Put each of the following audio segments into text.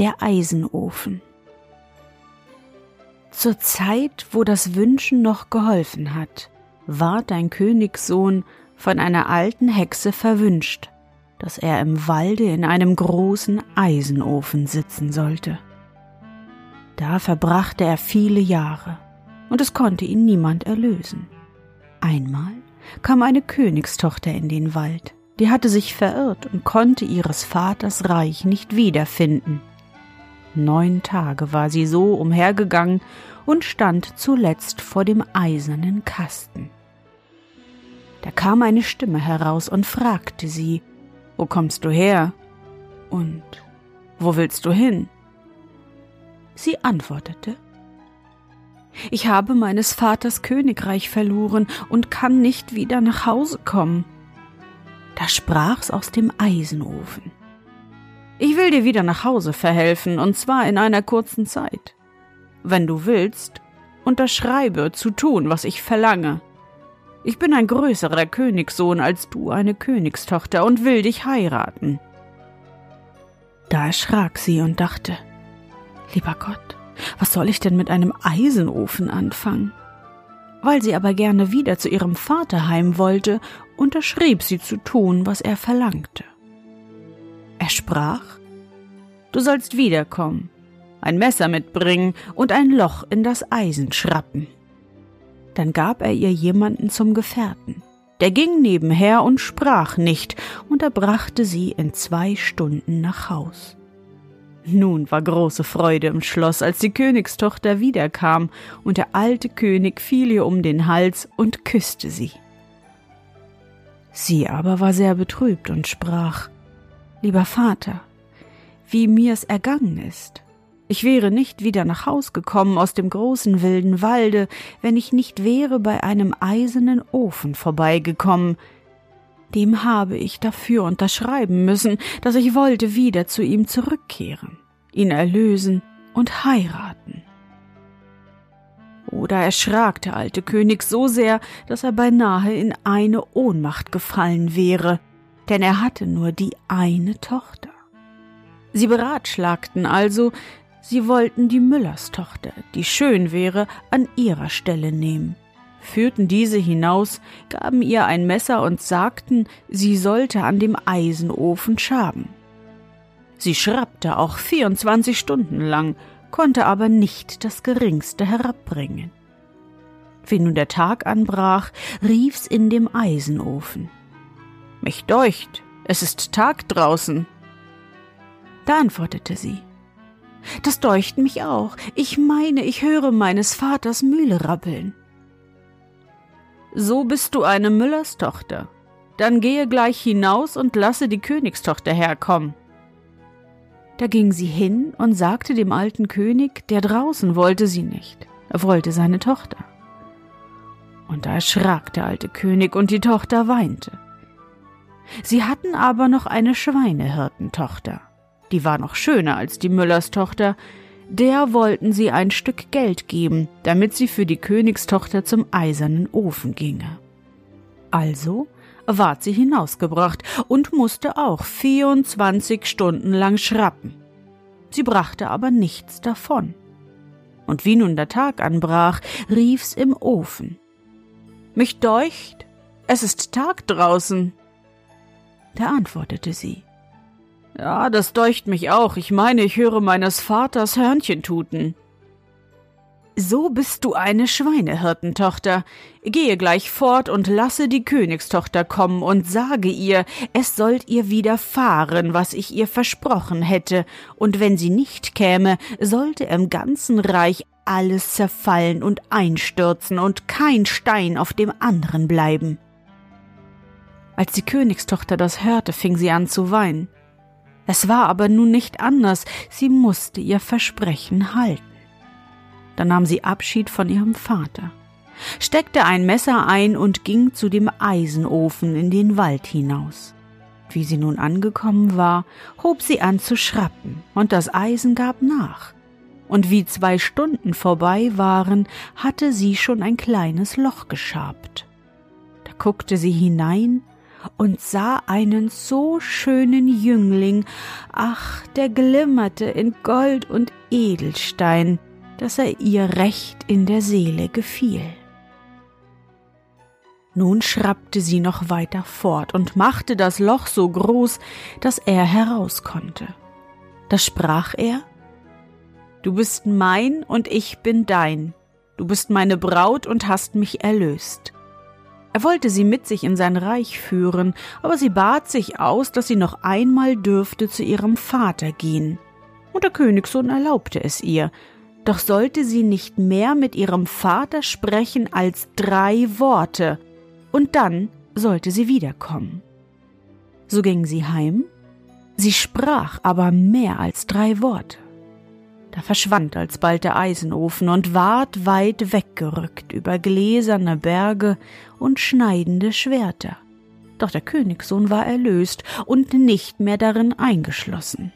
Der Eisenofen. Zur Zeit, wo das Wünschen noch geholfen hat, ward ein Königssohn von einer alten Hexe verwünscht, dass er im Walde in einem großen Eisenofen sitzen sollte. Da verbrachte er viele Jahre, und es konnte ihn niemand erlösen. Einmal kam eine Königstochter in den Wald, die hatte sich verirrt und konnte ihres Vaters Reich nicht wiederfinden. Neun Tage war sie so umhergegangen und stand zuletzt vor dem eisernen Kasten. Da kam eine Stimme heraus und fragte sie, Wo kommst du her? Und wo willst du hin? Sie antwortete, Ich habe meines Vaters Königreich verloren und kann nicht wieder nach Hause kommen. Da sprach's aus dem Eisenofen. Ich will dir wieder nach Hause verhelfen, und zwar in einer kurzen Zeit. Wenn du willst, unterschreibe zu tun, was ich verlange. Ich bin ein größerer Königssohn als du eine Königstochter und will dich heiraten. Da erschrak sie und dachte, lieber Gott, was soll ich denn mit einem Eisenofen anfangen? Weil sie aber gerne wieder zu ihrem Vater heim wollte, unterschrieb sie zu tun, was er verlangte. Er sprach, Du sollst wiederkommen, ein Messer mitbringen und ein Loch in das Eisen schrappen. Dann gab er ihr jemanden zum Gefährten. Der ging nebenher und sprach nicht, und er brachte sie in zwei Stunden nach Haus. Nun war große Freude im Schloss, als die Königstochter wiederkam, und der alte König fiel ihr um den Hals und küsste sie. Sie aber war sehr betrübt und sprach Lieber Vater, wie mir's ergangen ist. Ich wäre nicht wieder nach Haus gekommen aus dem großen wilden Walde, wenn ich nicht wäre bei einem eisernen Ofen vorbeigekommen. Dem habe ich dafür unterschreiben müssen, dass ich wollte wieder zu ihm zurückkehren, ihn erlösen und heiraten. Oder erschrak der alte König so sehr, dass er beinahe in eine Ohnmacht gefallen wäre, denn er hatte nur die eine Tochter. Sie beratschlagten also, sie wollten die Müllerstochter, die schön wäre, an ihrer Stelle nehmen, führten diese hinaus, gaben ihr ein Messer und sagten, sie sollte an dem Eisenofen schaben. Sie schrappte auch vierundzwanzig Stunden lang, konnte aber nicht das geringste herabbringen. Wie nun der Tag anbrach, rief's in dem Eisenofen. Mich deucht, es ist Tag draußen. Da antwortete sie. Das deucht mich auch. Ich meine, ich höre meines Vaters Mühle rappeln. So bist du eine Müllerstochter. Dann gehe gleich hinaus und lasse die Königstochter herkommen. Da ging sie hin und sagte dem alten König, der draußen wollte sie nicht, er wollte seine Tochter. Und da erschrak der alte König und die Tochter weinte. Sie hatten aber noch eine Schweinehirtentochter, die war noch schöner als die Müllerstochter, der wollten sie ein Stück Geld geben, damit sie für die Königstochter zum eisernen Ofen ginge. Also ward sie hinausgebracht und musste auch vierundzwanzig Stunden lang schrappen. Sie brachte aber nichts davon. Und wie nun der Tag anbrach, rief's im Ofen. Mich deucht, es ist Tag draußen. Da antwortete sie. Ja, das deucht mich auch. Ich meine, ich höre meines Vaters Hörnchen tuten. So bist du eine Schweinehirtentochter. Gehe gleich fort und lasse die Königstochter kommen und sage ihr, es sollt ihr widerfahren, was ich ihr versprochen hätte, und wenn sie nicht käme, sollte im ganzen Reich alles zerfallen und einstürzen und kein Stein auf dem anderen bleiben. Als die Königstochter das hörte, fing sie an zu weinen. Es war aber nun nicht anders, sie musste ihr Versprechen halten. Da nahm sie Abschied von ihrem Vater, steckte ein Messer ein und ging zu dem Eisenofen in den Wald hinaus. Wie sie nun angekommen war, hob sie an zu schrappen, und das Eisen gab nach. Und wie zwei Stunden vorbei waren, hatte sie schon ein kleines Loch geschabt. Da guckte sie hinein und sah einen so schönen Jüngling, ach, der glimmerte in Gold und Edelstein, dass er ihr recht in der Seele gefiel. Nun schrappte sie noch weiter fort und machte das Loch so groß, dass er heraus konnte. Da sprach er Du bist mein und ich bin dein, du bist meine Braut und hast mich erlöst. Er wollte sie mit sich in sein Reich führen, aber sie bat sich aus, dass sie noch einmal dürfte zu ihrem Vater gehen. Und der Königssohn erlaubte es ihr, doch sollte sie nicht mehr mit ihrem Vater sprechen als drei Worte, und dann sollte sie wiederkommen. So ging sie heim, sie sprach aber mehr als drei Worte. Da verschwand alsbald der Eisenofen und ward weit weggerückt über gläserne Berge und schneidende Schwerter. Doch der Königssohn war erlöst und nicht mehr darin eingeschlossen.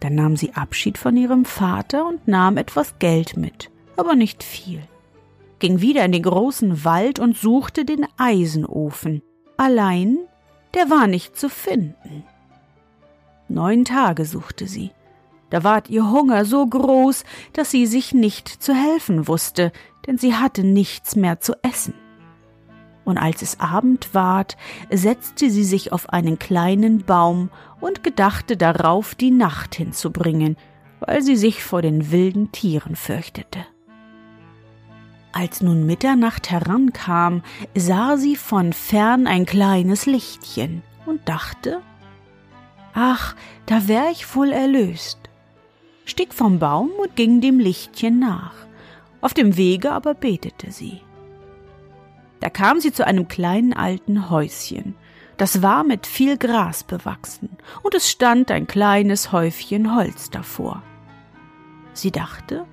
Dann nahm sie Abschied von ihrem Vater und nahm etwas Geld mit, aber nicht viel. Ging wieder in den großen Wald und suchte den Eisenofen. Allein, der war nicht zu finden. Neun Tage suchte sie. Da ward ihr Hunger so groß, dass sie sich nicht zu helfen wusste, denn sie hatte nichts mehr zu essen und als es Abend ward, setzte sie sich auf einen kleinen Baum und gedachte darauf, die Nacht hinzubringen, weil sie sich vor den wilden Tieren fürchtete. Als nun Mitternacht herankam, sah sie von fern ein kleines Lichtchen und dachte, Ach, da wär ich wohl erlöst, stieg vom Baum und ging dem Lichtchen nach. Auf dem Wege aber betete sie. Da kam sie zu einem kleinen alten Häuschen. Das war mit viel Gras bewachsen, und es stand ein kleines Häufchen Holz davor. Sie dachte,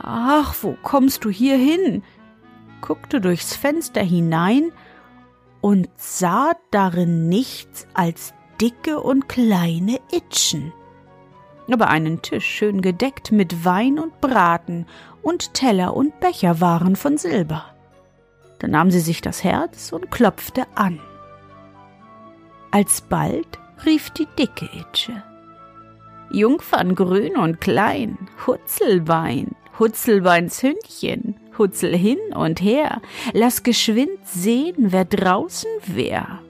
Ach, wo kommst du hier hin? guckte durchs Fenster hinein und sah darin nichts als dicke und kleine Itschen. Aber einen Tisch schön gedeckt mit Wein und Braten und Teller und Becher waren von Silber. Da nahm sie sich das Herz und klopfte an. Alsbald rief die dicke Itsche. Jungfern grün und klein, Hutzelbein, Hutzelbeins Hündchen, Hutzel hin und her, lass geschwind sehen, wer draußen wär.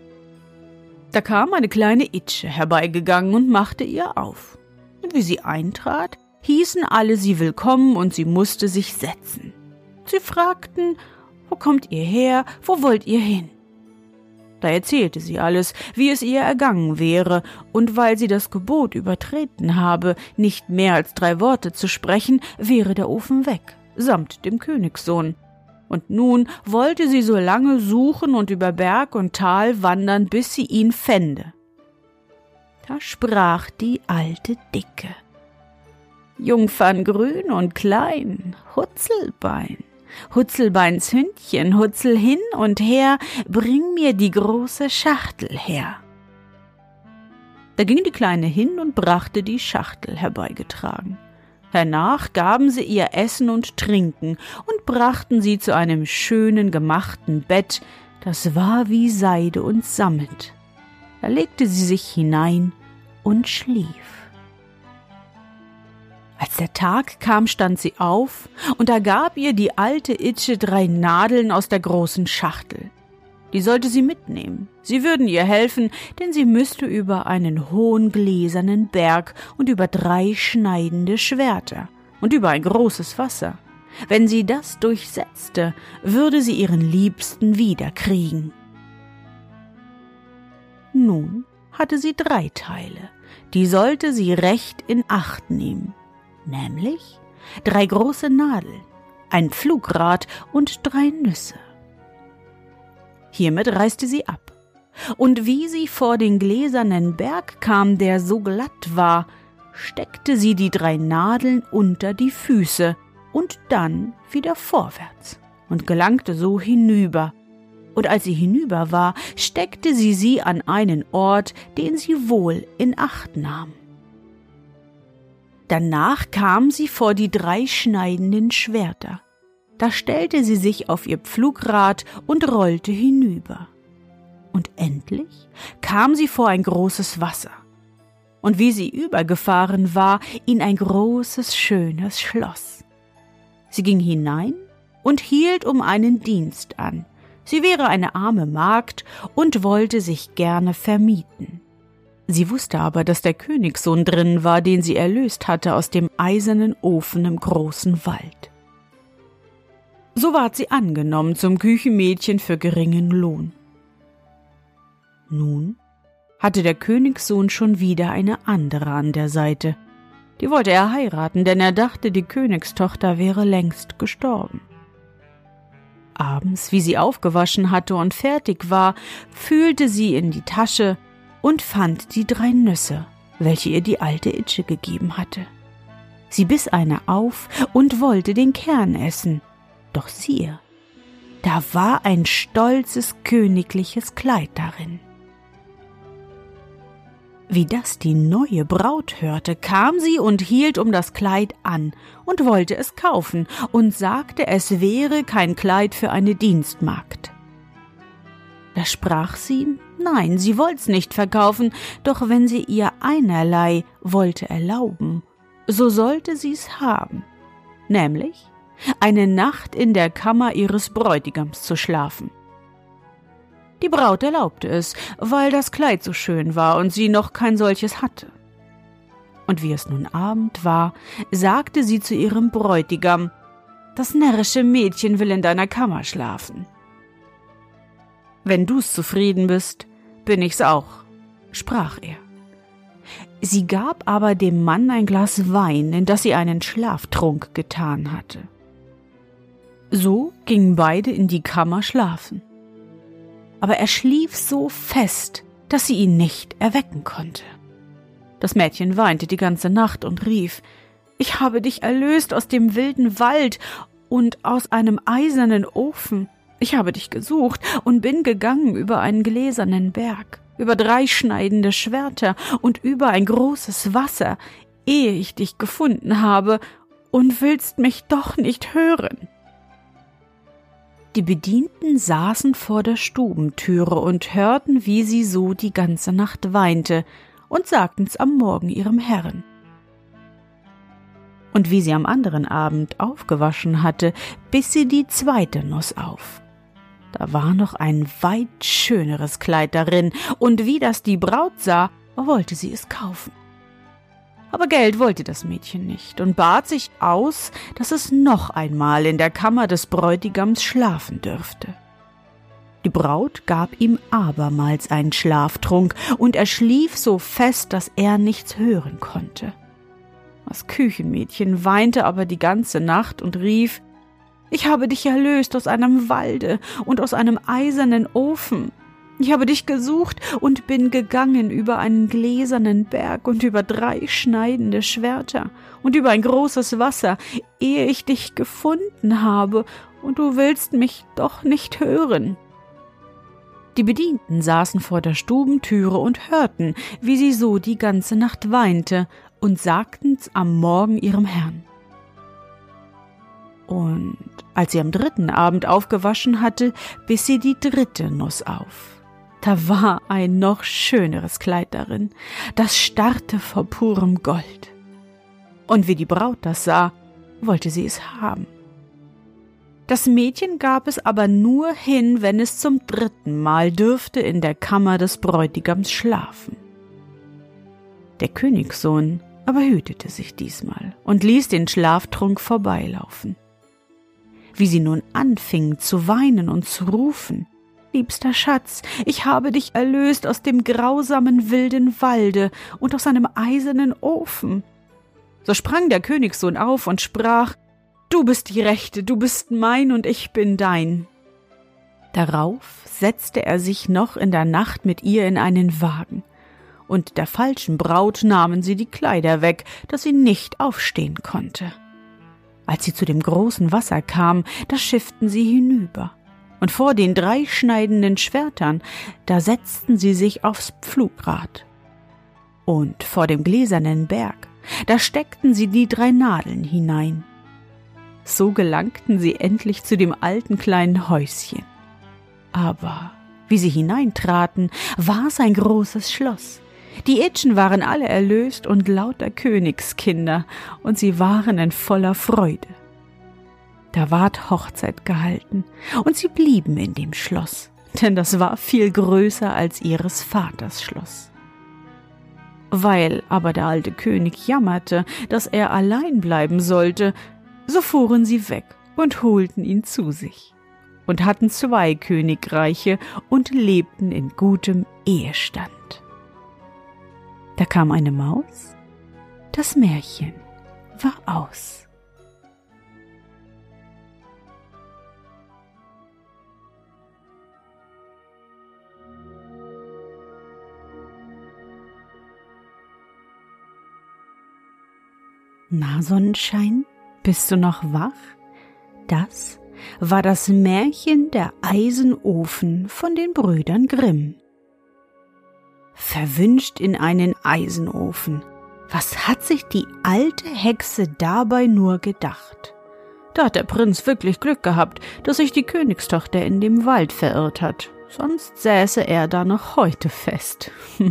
Da kam eine kleine Itsche herbeigegangen und machte ihr auf. Und wie sie eintrat, hießen alle sie willkommen und sie musste sich setzen. Sie fragten, wo kommt ihr her? Wo wollt ihr hin? Da erzählte sie alles, wie es ihr ergangen wäre, und weil sie das Gebot übertreten habe, nicht mehr als drei Worte zu sprechen, wäre der Ofen weg, samt dem Königssohn. Und nun wollte sie so lange suchen und über Berg und Tal wandern, bis sie ihn fände. Da sprach die alte Dicke. Jungfern grün und klein, Hutzelbein, Hutzelbeins Hündchen, Hutzel hin und her, bring mir die große Schachtel her. Da ging die Kleine hin und brachte die Schachtel herbeigetragen. Hernach gaben sie ihr Essen und Trinken und brachten sie zu einem schönen gemachten Bett, das war wie Seide und Sammet. Da legte sie sich hinein und schlief. Als der Tag kam, stand sie auf, und da gab ihr die alte Itsche drei Nadeln aus der großen Schachtel. Die sollte sie mitnehmen. Sie würden ihr helfen, denn sie müsste über einen hohen gläsernen Berg und über drei schneidende Schwerter und über ein großes Wasser. Wenn sie das durchsetzte, würde sie ihren Liebsten wiederkriegen. Nun hatte sie drei Teile, die sollte sie recht in Acht nehmen, nämlich drei große Nadeln, ein Pflugrad und drei Nüsse. Hiermit reiste sie ab, und wie sie vor den gläsernen Berg kam, der so glatt war, steckte sie die drei Nadeln unter die Füße und dann wieder vorwärts und gelangte so hinüber. Und als sie hinüber war, steckte sie sie an einen Ort, den sie wohl in Acht nahm. Danach kam sie vor die drei schneidenden Schwerter. Da stellte sie sich auf ihr Pflugrad und rollte hinüber. Und endlich kam sie vor ein großes Wasser. Und wie sie übergefahren war, in ein großes, schönes Schloss. Sie ging hinein und hielt um einen Dienst an. Sie wäre eine arme Magd und wollte sich gerne vermieten. Sie wusste aber, dass der Königssohn drin war, den sie erlöst hatte aus dem eisernen Ofen im großen Wald. So ward sie angenommen zum Küchenmädchen für geringen Lohn. Nun hatte der Königssohn schon wieder eine andere an der Seite. Die wollte er heiraten, denn er dachte, die Königstochter wäre längst gestorben. Abends, wie sie aufgewaschen hatte und fertig war, fühlte sie in die Tasche und fand die drei Nüsse, welche ihr die alte Itsche gegeben hatte. Sie biss eine auf und wollte den Kern essen, doch siehe, da war ein stolzes königliches Kleid darin. Wie das die neue Braut hörte, kam sie und hielt um das Kleid an und wollte es kaufen und sagte, es wäre kein Kleid für eine Dienstmagd. Da sprach sie, nein, sie wollt's nicht verkaufen, doch wenn sie ihr einerlei wollte erlauben, so sollte sie's haben, nämlich eine Nacht in der Kammer ihres Bräutigams zu schlafen. Die Braut erlaubte es, weil das Kleid so schön war und sie noch kein solches hatte. Und wie es nun Abend war, sagte sie zu ihrem Bräutigam, das närrische Mädchen will in deiner Kammer schlafen. Wenn du's zufrieden bist, bin ich's auch, sprach er. Sie gab aber dem Mann ein Glas Wein, in das sie einen Schlaftrunk getan hatte. So gingen beide in die Kammer schlafen aber er schlief so fest, dass sie ihn nicht erwecken konnte. Das Mädchen weinte die ganze Nacht und rief Ich habe dich erlöst aus dem wilden Wald und aus einem eisernen Ofen. Ich habe dich gesucht und bin gegangen über einen gläsernen Berg, über drei schneidende Schwerter und über ein großes Wasser, ehe ich dich gefunden habe, und willst mich doch nicht hören. Die Bedienten saßen vor der Stubentüre und hörten, wie sie so die ganze Nacht weinte, und sagten's am Morgen ihrem Herrn. Und wie sie am anderen Abend aufgewaschen hatte, biss sie die zweite Nuss auf. Da war noch ein weit schöneres Kleid darin, und wie das die Braut sah, wollte sie es kaufen. Aber Geld wollte das Mädchen nicht und bat sich aus, dass es noch einmal in der Kammer des Bräutigams schlafen dürfte. Die Braut gab ihm abermals einen Schlaftrunk, und er schlief so fest, dass er nichts hören konnte. Das Küchenmädchen weinte aber die ganze Nacht und rief Ich habe dich erlöst aus einem Walde und aus einem eisernen Ofen. Ich habe dich gesucht und bin gegangen über einen gläsernen Berg und über drei schneidende Schwerter und über ein großes Wasser, ehe ich dich gefunden habe, und du willst mich doch nicht hören. Die Bedienten saßen vor der Stubentüre und hörten, wie sie so die ganze Nacht weinte, und sagten's am Morgen ihrem Herrn. Und als sie am dritten Abend aufgewaschen hatte, biss sie die dritte Nuss auf. Da war ein noch schöneres Kleid darin, das starrte vor purem Gold. Und wie die Braut das sah, wollte sie es haben. Das Mädchen gab es aber nur hin, wenn es zum dritten Mal dürfte in der Kammer des Bräutigams schlafen. Der Königssohn aber hütete sich diesmal und ließ den Schlaftrunk vorbeilaufen. Wie sie nun anfingen zu weinen und zu rufen, Liebster Schatz, ich habe dich erlöst aus dem grausamen wilden Walde und aus einem eisernen Ofen. So sprang der Königssohn auf und sprach Du bist die Rechte, du bist mein und ich bin dein. Darauf setzte er sich noch in der Nacht mit ihr in einen Wagen, und der falschen Braut nahmen sie die Kleider weg, dass sie nicht aufstehen konnte. Als sie zu dem großen Wasser kam, da schifften sie hinüber, und vor den drei schneidenden Schwertern, da setzten sie sich aufs Pflugrad. Und vor dem gläsernen Berg, da steckten sie die drei Nadeln hinein, so gelangten sie endlich zu dem alten kleinen Häuschen. Aber wie sie hineintraten, war's ein großes Schloss. Die Itchen waren alle erlöst und lauter Königskinder, und sie waren in voller Freude. Da ward Hochzeit gehalten, und sie blieben in dem Schloss, denn das war viel größer als ihres Vaters Schloss. Weil aber der alte König jammerte, dass er allein bleiben sollte, so fuhren sie weg und holten ihn zu sich und hatten zwei Königreiche und lebten in gutem Ehestand. Da kam eine Maus, das Märchen war aus. Na, Sonnenschein, bist du noch wach? Das war das Märchen der Eisenofen von den Brüdern Grimm. Verwünscht in einen Eisenofen. Was hat sich die alte Hexe dabei nur gedacht? Da hat der Prinz wirklich Glück gehabt, dass sich die Königstochter in dem Wald verirrt hat, sonst säße er da noch heute fest.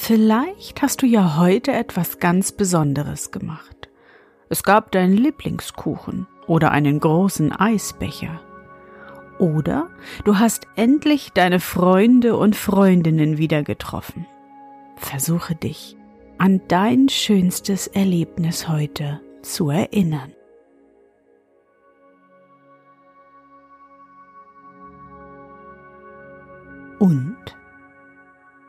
Vielleicht hast du ja heute etwas ganz Besonderes gemacht. Es gab deinen Lieblingskuchen oder einen großen Eisbecher. Oder du hast endlich deine Freunde und Freundinnen wieder getroffen. Versuche dich an dein schönstes Erlebnis heute zu erinnern. Und?